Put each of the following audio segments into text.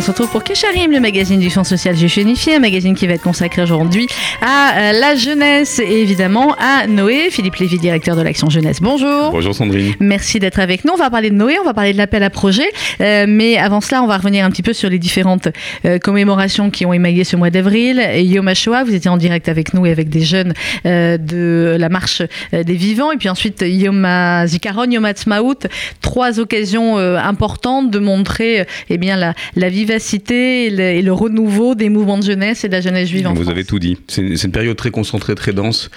On se retrouve pour Kesharim, le magazine du Fonds social juif unifié, un magazine qui va être consacré aujourd'hui à euh, la jeunesse et évidemment à Noé. Philippe Lévy, directeur de l'Action Jeunesse. Bonjour. Bonjour Sandrine. Merci d'être avec nous. On va parler de Noé, on va parler de l'appel à projet. Euh, mais avant cela, on va revenir un petit peu sur les différentes euh, commémorations qui ont émaillé ce mois d'avril. Yom HaShoah, vous étiez en direct avec nous et avec des jeunes euh, de la marche des vivants. Et puis ensuite, Yom HaZikaron, Yom HaTzmaout. Trois occasions importantes de montrer eh bien, la, la vivacité et le, et le renouveau des mouvements de jeunesse et de la jeunesse juive en Vous France. avez tout dit. C'est une, période très concentrée, très dense,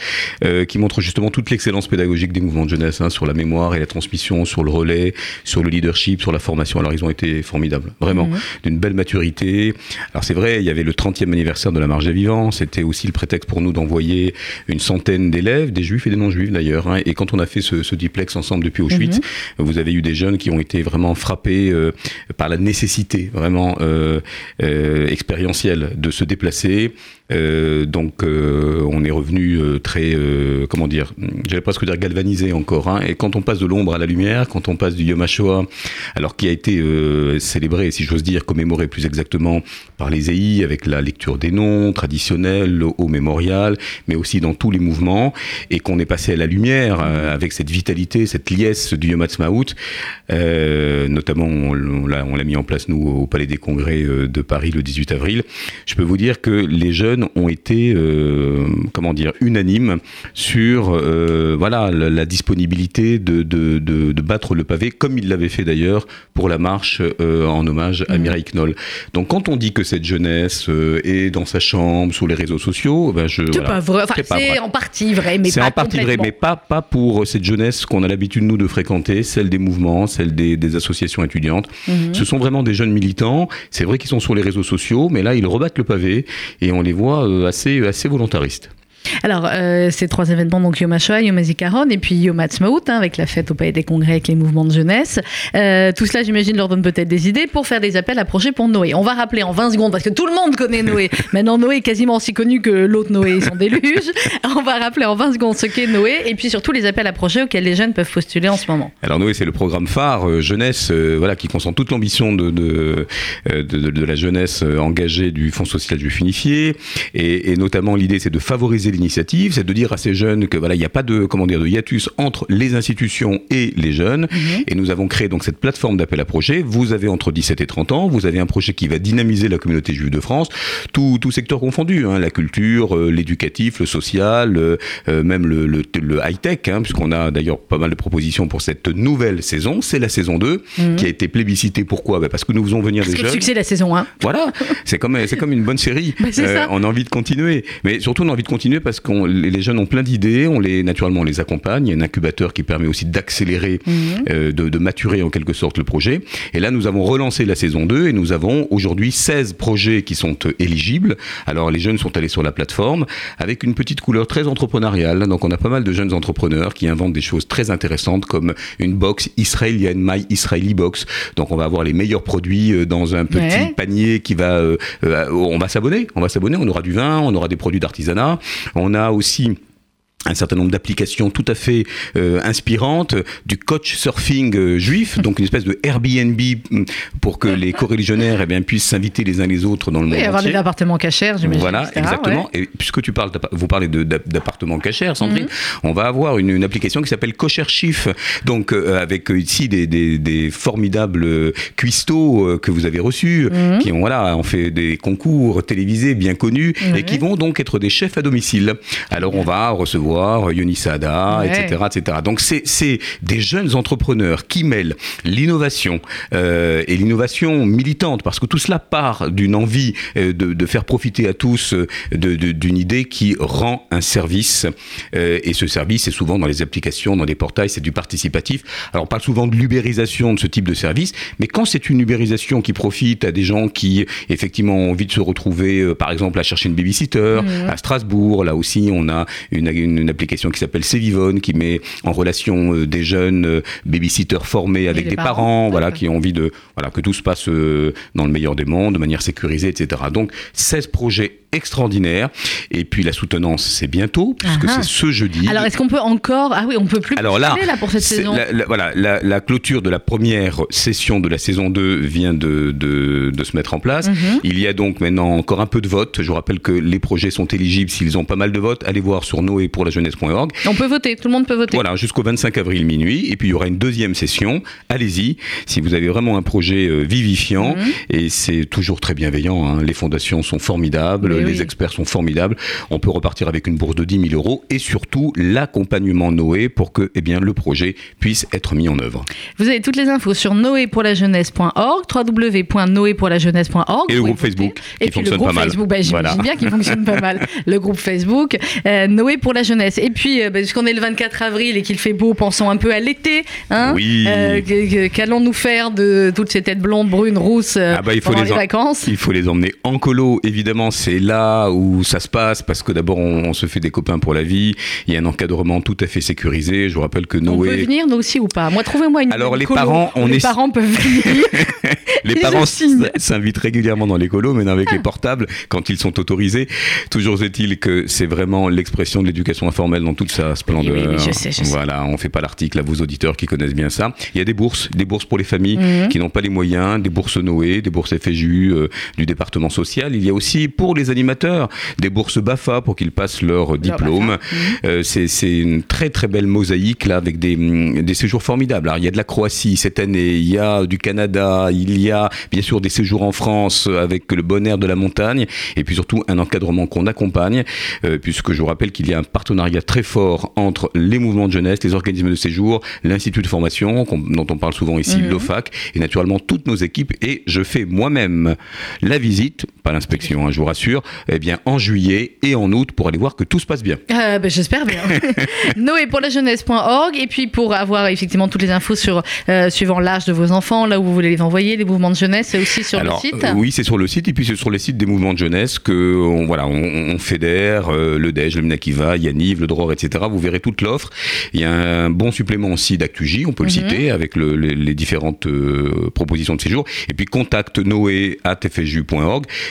euh, qui montre justement toute l'excellence pédagogique des mouvements de jeunesse, hein, sur la mémoire et la transmission, sur le relais, sur le leadership, sur la formation. Alors ils ont été formidables, vraiment, Mhm. d'une belle maturité. Alors c'est vrai, il y avait le 30e anniversaire de la Marche des Vivants, c'était aussi le prétexte pour nous d'envoyer une centaine d'élèves, des juifs et des non-juifs d'ailleurs. hein. Et quand on a fait ce, ce duplex ensemble depuis Auschwitz, vous avez eu des jeunes qui ont été vraiment frappés euh, par la nécessité vraiment euh, euh, expérientielle de se déplacer. Euh, donc euh, on est revenu euh, très, comment dire, j'allais presque dire galvanisé encore. hein. Et quand on passe de l'ombre à la lumière, quand on passe du Yom HaShoah, alors qui a été célébré, si j'ose dire, commémoré plus exactement par les EI, avec la lecture des noms traditionnels au mémorial, mais aussi dans tous les mouvements, et qu'on est passé à la lumière avec cette vitalité, cette liesse du Yom HaTzmaout, notamment on, l'a mis en place nous au Palais des Congrès de Paris le 18 avril. Je peux vous dire que les jeunes ont été, euh, comment dire, unanimes sur euh, voilà la, la disponibilité de, de, de, de battre le pavé, comme ils l'avaient fait d'ailleurs pour la marche euh, en hommage à Mhm. Mireille Knoll. Donc quand on dit que cette jeunesse est dans sa chambre, sur les réseaux sociaux, ben je C'est voilà. pas vrai. Enfin, C'est en partie vrai, mais C'est pas en partie vrai, mais pas, pas pour cette jeunesse qu'on a l'habitude, nous, de fréquenter, celle des mouvements, celle des, des associations étudiantes. Mhm. Ce sont vraiment des jeunes militants. C'est vrai qu'ils sont sur les réseaux sociaux, mais là, ils rebattent le pavé et on les voit euh, assez, assez volontaristes. Alors, euh, ces trois événements, donc Yom HaShoah, Yom HaZikaron et puis Yom HaTzmaout, hein, avec la fête au Palais des Congrès avec les mouvements de jeunesse. Euh, tout cela, j'imagine, leur donne peut-être des idées pour faire des appels à projets pour Noé. On va rappeler en 20 secondes, parce que tout le monde connaît Noé. Maintenant, Noé est quasiment aussi connu que l'autre Noé et son déluge. On va rappeler en 20 secondes ce qu'est Noé et puis surtout les appels à projets auxquels les jeunes peuvent postuler en ce moment. Alors Noé, c'est le programme phare euh, jeunesse, voilà, qui concentre toute l'ambition de de, de, de- de la jeunesse engagée du Fonds social juif unifié, et, et notamment l'idée, c'est de favoriser l'initiative, c'est de dire à ces jeunes que voilà, il n'y a pas de comment dire de hiatus entre les institutions et les jeunes, et nous avons créé donc cette plateforme d'appel à projet. Vous avez entre 17 et 30 ans, vous avez un projet qui va dynamiser la communauté juive de France, tout, tout secteur confondu, hein, la culture, euh, l'éducatif, le social, euh, euh, même le, le, le high-tech, hein, puisqu'on a d'ailleurs pas mal de propositions pour cette nouvelle saison. C'est la saison 2 qui a été plébiscitée. Pourquoi? Ben Parce que nous faisons venir Mhm. Parce des que le jeunes. succès de la saison 1. Voilà, c'est comme c'est comme une bonne série. Bah, c'est on a envie de continuer, mais surtout on a envie de continuer parce qu'on les jeunes ont plein d'idées, on les naturellement on les accompagne. Il y a un incubateur qui permet aussi d'accélérer, Mhm. euh, de, de maturer en quelque sorte le projet. Et là nous avons relancé la saison 2 et nous avons aujourd'hui 16 projets qui sont euh, éligibles. Alors les jeunes sont allés sur la plateforme avec une petite couleur très entrepreneuriale. Donc on a pas mal de jeunes entrepreneurs qui inventent des choses très intéressantes comme une box israélienne, My Israeli Box. Donc on va avoir les meilleurs produits euh, dans un petit Ouais. panier qui va, euh, euh, on va s'abonner, on va s'abonner, on aura du vin, on aura des produits d'artisanat, on a aussi un certain nombre d'applications tout à fait euh, inspirantes, du coach surfing euh, juif, donc une espèce de Airbnb mm, pour que les coreligionnaires eh bien, puissent s'inviter les uns les autres dans le monde Oui, avoir entier. des appartements cachers, j'imagine. Voilà, etc., exactement. ouais. Et puisque tu parles, vous parlez d'appartements cachers, Sandrine, Mhm. on va avoir une, une application qui s'appelle Cocher Chief. Donc, euh, avec ici des, des, des formidables cuistots que vous avez reçus, Mhm. qui ont, voilà, ont fait des concours télévisés bien connus et qui vont donc être des chefs à domicile. Alors, on va recevoir Yoni Saada, Ouais. etc., etc. Donc, c'est des jeunes entrepreneurs qui mêlent l'innovation euh, et l'innovation militante, parce que tout cela part d'une envie euh, de, de faire profiter à tous euh, d'une idée qui rend un service. Euh, et ce service, c'est souvent dans les applications, dans les portails, c'est du participatif. Alors, on parle souvent de l'ubérisation de ce type de service, mais quand c'est une ubérisation qui profite à des gens qui, effectivement, ont envie de se retrouver, par exemple, à chercher une babysitter, à Strasbourg, là aussi, on a une, une, une application qui s'appelle Cvivone qui met en relation des jeunes babysitters formés avec des parents, voilà, qui ont envie de voilà que tout se passe dans le meilleur des mondes, de manière sécurisée, etc. Donc 16 projets extraordinaires. Et puis la soutenance, c'est bientôt, puisque c'est ce jeudi. Alors est-ce qu'on peut encore Ah oui, on peut plus. Alors là, là pour cette saison. voilà, la, clôture de la première session de la saison 2 vient de, de, de se mettre en place. Mhm. Il y a donc maintenant encore un peu de vote. Je vous rappelle que les projets sont éligibles s'ils ont pas mal de votes. Allez voir sur On peut voter, tout le monde peut voter. Voilà, jusqu'au 25 avril minuit. Et puis il y aura une deuxième session. Allez-y, si vous avez vraiment un projet euh, vivifiant. Mhm. Et c'est toujours très bienveillant. Hein. Les fondations sont formidables, les experts sont formidables. On peut repartir avec une bourse de 10 000 euros et surtout l'accompagnement Noé pour que eh bien, le projet puisse être mis en œuvre. Vous avez toutes les infos sur noépourlajeunesse.org, www.noépourlajeunesse.org. Et le groupe Facebook qui fonctionne pas mal. Facebook, bah, j'imagine bien qu'il fonctionne pas mal. Le groupe Facebook, euh, Noé pour la jeunesse. Et puis, euh, bah, puisqu'on est le 24 avril et qu'il fait beau, pensons un peu à l'été. Hein oui. Euh, qu'allons-nous faire de toutes ces têtes blondes, brunes, rousses ah bah, il faut les, vacances? Il faut les emmener en colo, évidemment. C'est là où ça se passe parce que d'abord, on, se fait des copains pour la vie. Il y a un encadrement tout à fait sécurisé. Je vous rappelle que Noé. On peut venir, nous aussi, ou pas? Moi, trouvez-moi une. Alors, les parents, on les parents peuvent venir. les parents s'invitent régulièrement dans les colos, mais avec les ah. portables, quand ils sont autorisés. Toujours est-il que c'est vraiment l'expression de l'éducation informelle dans toute sa splendeur. Oui, je sais, je voilà, on fait pas l'article à vos auditeurs qui connaissent bien ça. Il y a des bourses, des bourses pour les familles mhm. qui n'ont pas les moyens, des bourses Noé, des bourses FJU euh, du département social. Il y a aussi pour les animateurs des bourses BAFA pour qu'ils passent leur diplôme. Mhm. Euh, c'est une très très belle mosaïque là avec des, mm, des séjours formidables. Alors il y a de la Croatie cette année, il y a du Canada, il y a bien sûr des séjours en France avec le bon air de la montagne et puis surtout un encadrement qu'on accompagne euh, puisque je vous rappelle qu'il y a un partenariat très fort entre les mouvements de jeunesse, les organismes de séjour, l'Institut de formation dont on parle souvent ici, mhm. l'OFAC et naturellement toutes nos équipes et je fais moi-même la visite, pas l'inspection, hein, je vous rassure, eh bien en juillet et en août pour aller voir que tout se passe bien. Euh, ben, J'espère bien. Noé pour la jeunesse.org et puis pour avoir effectivement toutes les infos sur euh, suivant l'âge de vos enfants, là où vous voulez les envoyer, les mouvements de jeunesse, c'est aussi sur le site. oui, c'est sur le site et puis c'est sur les sites des mouvements de jeunesse que on, voilà, on, fédère euh, le DEJ, le Minakiva, Yaniv, le Dror, etc. Vous verrez toute l'offre. Il y a un bon supplément aussi d'ActuJ, on peut le mhm. citer avec les, différentes propositions de séjour. Et puis contact noé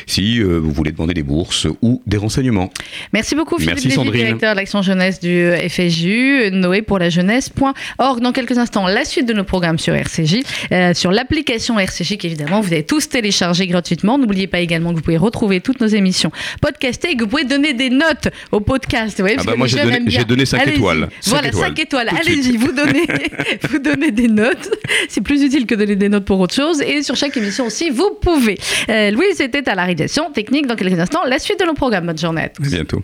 si vous voulez demander des bourses ou des renseignements. Merci beaucoup Philippe Merci, directeur de l'action jeunesse du FSJU, Noé pour la jeunesse.org. Dans quelques instants, la suite de nos programmes sur RCJ, euh, sur l'application RCJ qu'évidemment vous avez tous téléchargé gratuitement. N'oubliez pas également que vous pouvez retrouver toutes nos émissions podcastées et que vous pouvez donner des notes au podcast. Ouais, ah bah moi j'ai donné, donné 5 étoiles. voilà, 5 étoiles. Allez-y, vous donnez, vous donnez des notes. C'est plus utile que donner des notes pour autre chose. Et sur chaque émission aussi, vous pouvez. Euh, Louis, c'était à la technique. Dans quelques instants, la suite de nos programmes. Bonne journée. À bientôt.